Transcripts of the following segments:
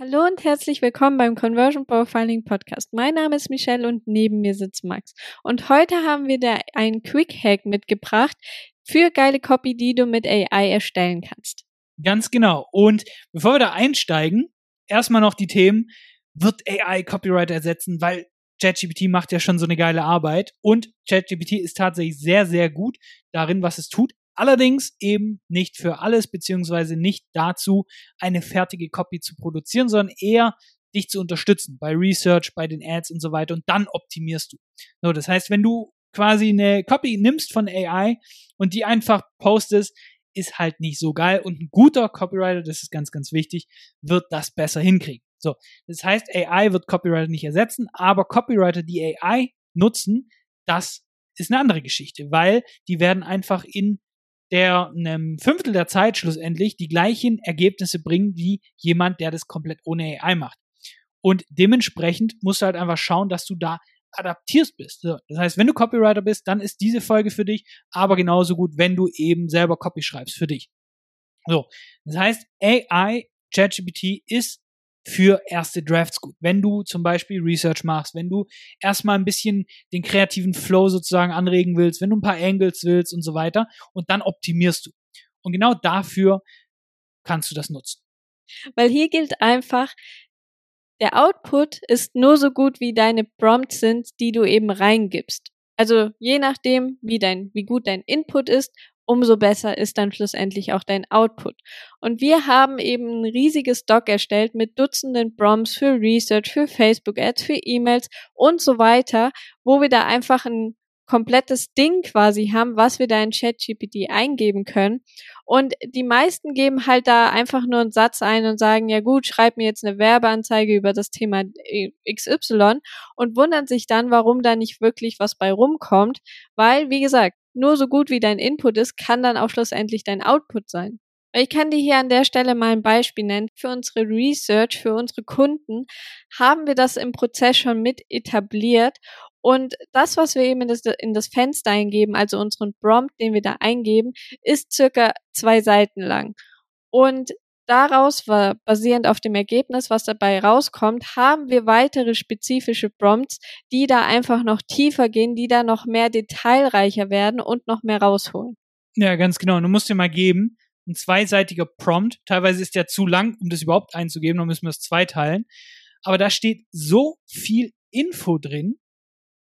Hallo und herzlich willkommen beim Conversion Profiling Podcast. Mein Name ist Michelle und neben mir sitzt Max. Und heute haben wir da einen Quick Hack mitgebracht für geile Copy, die du mit AI erstellen kannst. Ganz genau. Und bevor wir da einsteigen, erstmal noch die Themen. Wird AI Copyright ersetzen? Weil ChatGPT macht ja schon so eine geile Arbeit und ChatGPT ist tatsächlich sehr, sehr gut darin, was es tut. Allerdings eben nicht für alles, beziehungsweise nicht dazu, eine fertige Copy zu produzieren, sondern eher dich zu unterstützen bei Research, bei den Ads und so weiter und dann optimierst du. So, das heißt, wenn du quasi eine Copy nimmst von AI und die einfach postest, ist halt nicht so geil und ein guter Copywriter, das ist ganz, ganz wichtig, wird das besser hinkriegen. So, das heißt, AI wird Copywriter nicht ersetzen, aber Copywriter, die AI nutzen, das ist eine andere Geschichte, weil die werden einfach in der einem Fünftel der Zeit schlussendlich die gleichen Ergebnisse bringen wie jemand, der das komplett ohne AI macht. Und dementsprechend musst du halt einfach schauen, dass du da adaptierst bist. So, das heißt, wenn du Copywriter bist, dann ist diese Folge für dich, aber genauso gut, wenn du eben selber Copy schreibst für dich. So, das heißt, AI, ChatGPT ist für erste Drafts gut. Wenn du zum Beispiel Research machst, wenn du erstmal ein bisschen den kreativen Flow sozusagen anregen willst, wenn du ein paar Angles willst und so weiter und dann optimierst du. Und genau dafür kannst du das nutzen. Weil hier gilt einfach, der Output ist nur so gut wie deine Prompts sind, die du eben reingibst. Also je nachdem, wie dein, wie gut dein Input ist, umso besser ist dann schlussendlich auch dein Output. Und wir haben eben ein riesiges Doc erstellt mit Dutzenden Prompts für Research, für Facebook Ads, für E-Mails und so weiter, wo wir da einfach ein komplettes Ding quasi haben, was wir da in ChatGPT eingeben können. Und die meisten geben halt da einfach nur einen Satz ein und sagen, ja gut, schreib mir jetzt eine Werbeanzeige über das Thema XY und wundern sich dann, warum da nicht wirklich was bei rumkommt, weil, wie gesagt, nur so gut wie dein Input ist, kann dann auch schlussendlich dein Output sein. Ich kann dir hier an der Stelle mal ein Beispiel nennen. Für unsere Research, für unsere Kunden haben wir das im Prozess schon mit etabliert. Und das, was wir eben in das, in das Fenster eingeben, also unseren Prompt, den wir da eingeben, ist circa zwei Seiten lang. Und Daraus, basierend auf dem Ergebnis, was dabei rauskommt, haben wir weitere spezifische Prompts, die da einfach noch tiefer gehen, die da noch mehr detailreicher werden und noch mehr rausholen. Ja, ganz genau. Du musst dir mal geben, ein zweiseitiger Prompt, teilweise ist der zu lang, um das überhaupt einzugeben, dann müssen wir es zweiteilen. Aber da steht so viel Info drin,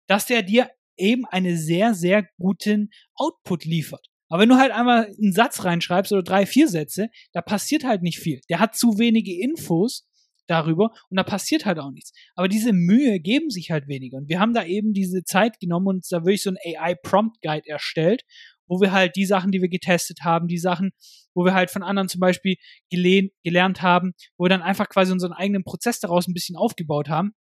dass der dir eben einen sehr, sehr guten Output liefert. Aber wenn du halt einmal einen Satz reinschreibst oder drei, vier Sätze, da passiert halt nicht viel. Der hat zu wenige Infos darüber und da passiert halt auch nichts. Aber diese Mühe geben sich halt weniger. Und wir haben da eben diese Zeit genommen und da wirklich so ein AI Prompt Guide erstellt, wo wir halt die Sachen, die wir getestet haben, die Sachen, wo wir halt von anderen zum Beispiel gelernt haben, wo wir dann einfach quasi unseren eigenen Prozess daraus ein bisschen aufgebaut haben,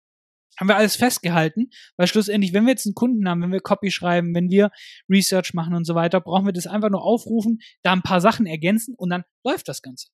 haben wir alles festgehalten, weil schlussendlich, wenn wir jetzt einen Kunden haben, wenn wir Copy schreiben, wenn wir Research machen und so weiter, brauchen wir das einfach nur aufrufen, da ein paar Sachen ergänzen und dann läuft das Ganze.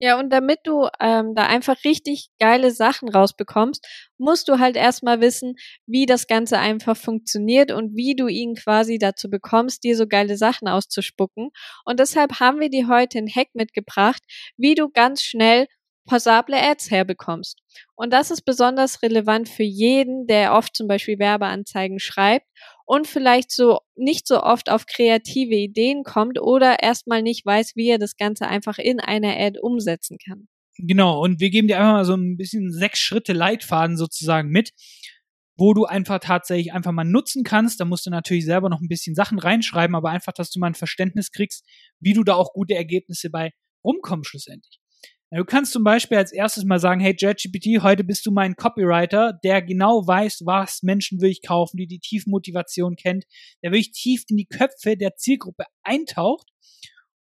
Ja, und damit du ähm, da einfach richtig geile Sachen rausbekommst, musst du halt erstmal wissen, wie das Ganze einfach funktioniert und wie du ihn quasi dazu bekommst, dir so geile Sachen auszuspucken. Und deshalb haben wir dir heute einen Hack mitgebracht, wie du ganz schnell passable Ads herbekommst. Und das ist besonders relevant für jeden, der oft zum Beispiel Werbeanzeigen schreibt und vielleicht so nicht so oft auf kreative Ideen kommt oder erstmal nicht weiß, wie er das Ganze einfach in einer Ad umsetzen kann. Genau, und wir geben dir einfach mal so ein bisschen sechs Schritte Leitfaden sozusagen mit, wo du einfach tatsächlich einfach mal nutzen kannst. Da musst du natürlich selber noch ein bisschen Sachen reinschreiben, aber einfach, dass du mal ein Verständnis kriegst, wie du da auch gute Ergebnisse bei rumkommst schlussendlich. Du kannst zum Beispiel als erstes mal sagen, hey JetGPT, heute bist du mein Copywriter, der genau weiß, was Menschen will ich kaufen, die die Tiefmotivation kennt, der wirklich tief in die Köpfe der Zielgruppe eintaucht.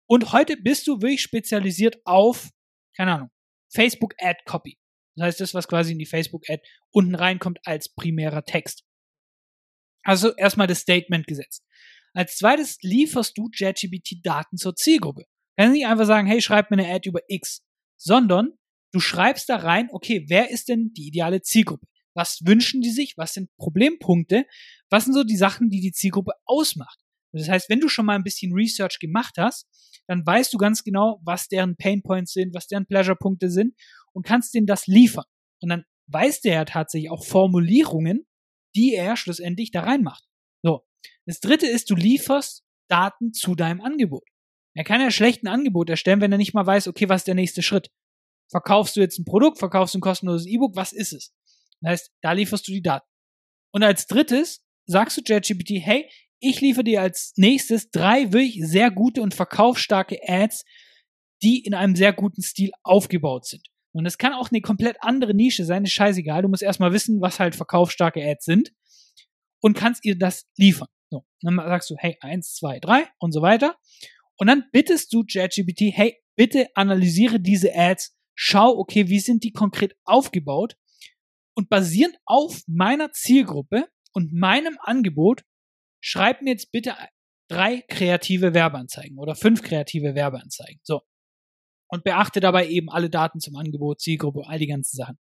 Und heute bist du wirklich spezialisiert auf, keine Ahnung, Facebook Ad Copy. Das heißt, das, was quasi in die Facebook Ad unten reinkommt als primärer Text. Also erstmal das Statement gesetzt. Als zweites lieferst du JetGPT Daten zur Zielgruppe. Kannst nicht einfach sagen, hey, schreib mir eine Ad über X sondern du schreibst da rein, okay, wer ist denn die ideale Zielgruppe? Was wünschen die sich? Was sind Problempunkte? Was sind so die Sachen, die die Zielgruppe ausmacht? Das heißt, wenn du schon mal ein bisschen Research gemacht hast, dann weißt du ganz genau, was deren Painpoints sind, was deren Pleasure-Punkte sind und kannst denen das liefern. Und dann weiß der ja tatsächlich auch Formulierungen, die er schlussendlich da reinmacht. So. Das dritte ist, du lieferst Daten zu deinem Angebot. Er kann ja schlecht ein Angebot erstellen, wenn er nicht mal weiß, okay, was ist der nächste Schritt? Verkaufst du jetzt ein Produkt, verkaufst du ein kostenloses E-Book, was ist es? Das heißt, da lieferst du die Daten. Und als drittes sagst du ChatGPT, hey, ich liefere dir als nächstes drei wirklich sehr gute und verkaufsstarke Ads, die in einem sehr guten Stil aufgebaut sind. Und es kann auch eine komplett andere Nische sein, ist scheißegal. Du musst erstmal wissen, was halt verkaufsstarke Ads sind und kannst ihr das liefern. So, dann sagst du, hey, eins, zwei, drei und so weiter. Und dann bittest du ChatGPT, hey, bitte analysiere diese Ads, schau, okay, wie sind die konkret aufgebaut und basierend auf meiner Zielgruppe und meinem Angebot, schreib mir jetzt bitte drei kreative Werbeanzeigen oder fünf kreative Werbeanzeigen. So. Und beachte dabei eben alle Daten zum Angebot, Zielgruppe, all die ganzen Sachen.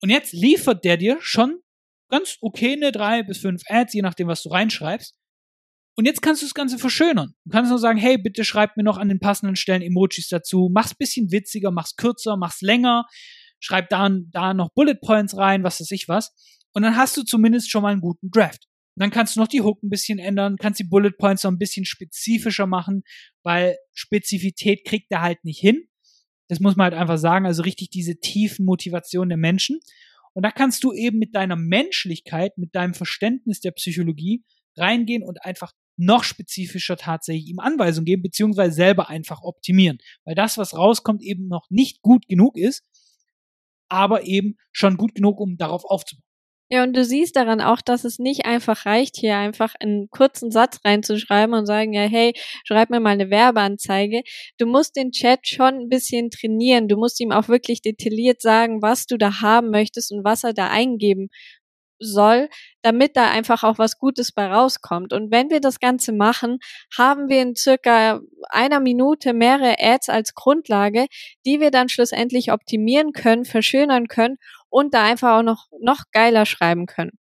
Und jetzt liefert der dir schon ganz okay eine drei bis fünf Ads, je nachdem, was du reinschreibst. Und jetzt kannst du das Ganze verschönern. Du kannst nur sagen, hey, bitte schreib mir noch an den passenden Stellen Emojis dazu, mach's bisschen witziger, mach's kürzer, mach's länger, schreib da, da noch Bullet Points rein, was weiß ich was. Und dann hast du zumindest schon mal einen guten Draft. Und dann kannst du noch die Hook ein bisschen ändern, kannst die Bullet Points noch ein bisschen spezifischer machen, weil Spezifität kriegt er halt nicht hin. Das muss man halt einfach sagen, also richtig diese tiefen Motivationen der Menschen. Und da kannst du eben mit deiner Menschlichkeit, mit deinem Verständnis der Psychologie reingehen und einfach noch spezifischer tatsächlich ihm Anweisungen geben, beziehungsweise selber einfach optimieren. Weil das, was rauskommt, eben noch nicht gut genug ist, aber eben schon gut genug, um darauf aufzubauen. Ja, und du siehst daran auch, dass es nicht einfach reicht, hier einfach einen kurzen Satz reinzuschreiben und sagen, ja, hey, schreib mir mal eine Werbeanzeige. Du musst den Chat schon ein bisschen trainieren. Du musst ihm auch wirklich detailliert sagen, was du da haben möchtest und was er da eingeben soll, damit da einfach auch was Gutes bei rauskommt. Und wenn wir das Ganze machen, haben wir in circa einer Minute mehrere Ads als Grundlage, die wir dann schlussendlich optimieren können, verschönern können und da einfach auch noch, noch geiler schreiben können.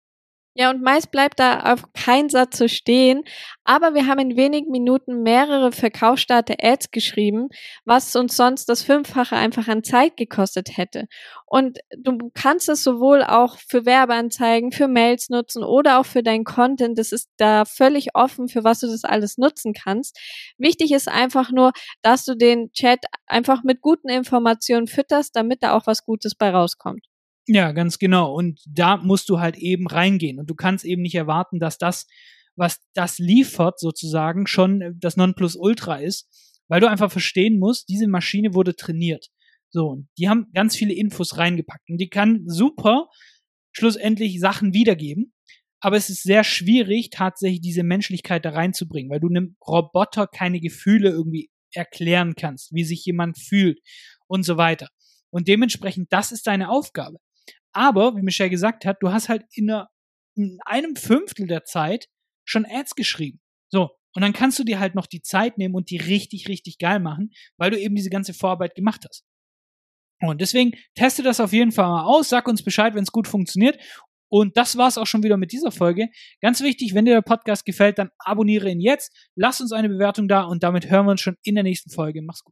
Ja, und meist bleibt da auf kein Satz zu stehen, aber wir haben in wenigen Minuten mehrere verkaufsstarke Ads geschrieben, was uns sonst das Fünffache einfach an Zeit gekostet hätte. Und du kannst es sowohl auch für Werbeanzeigen, für Mails nutzen oder auch für dein Content. Das ist da völlig offen, für was du das alles nutzen kannst. Wichtig ist einfach nur, dass du den Chat einfach mit guten Informationen fütterst, damit da auch was Gutes bei rauskommt. Ja, ganz genau. Und da musst du halt eben reingehen. Und du kannst eben nicht erwarten, dass das, was das liefert, sozusagen, schon das Nonplusultra ist, weil du einfach verstehen musst, diese Maschine wurde trainiert. So, und die haben ganz viele Infos reingepackt. Und die kann super schlussendlich Sachen wiedergeben. Aber es ist sehr schwierig, tatsächlich diese Menschlichkeit da reinzubringen, weil du einem Roboter keine Gefühle irgendwie erklären kannst, wie sich jemand fühlt und so weiter. Und dementsprechend, das ist deine Aufgabe. Aber, wie Michelle gesagt hat, du hast halt in, einer, in einem Fünftel der Zeit schon Ads geschrieben. So. Und dann kannst du dir halt noch die Zeit nehmen und die richtig, richtig geil machen, weil du eben diese ganze Vorarbeit gemacht hast. Und deswegen teste das auf jeden Fall mal aus, sag uns Bescheid, wenn es gut funktioniert. Und das war's auch schon wieder mit dieser Folge. Ganz wichtig, wenn dir der Podcast gefällt, dann abonniere ihn jetzt, lass uns eine Bewertung da und damit hören wir uns schon in der nächsten Folge. Mach's gut.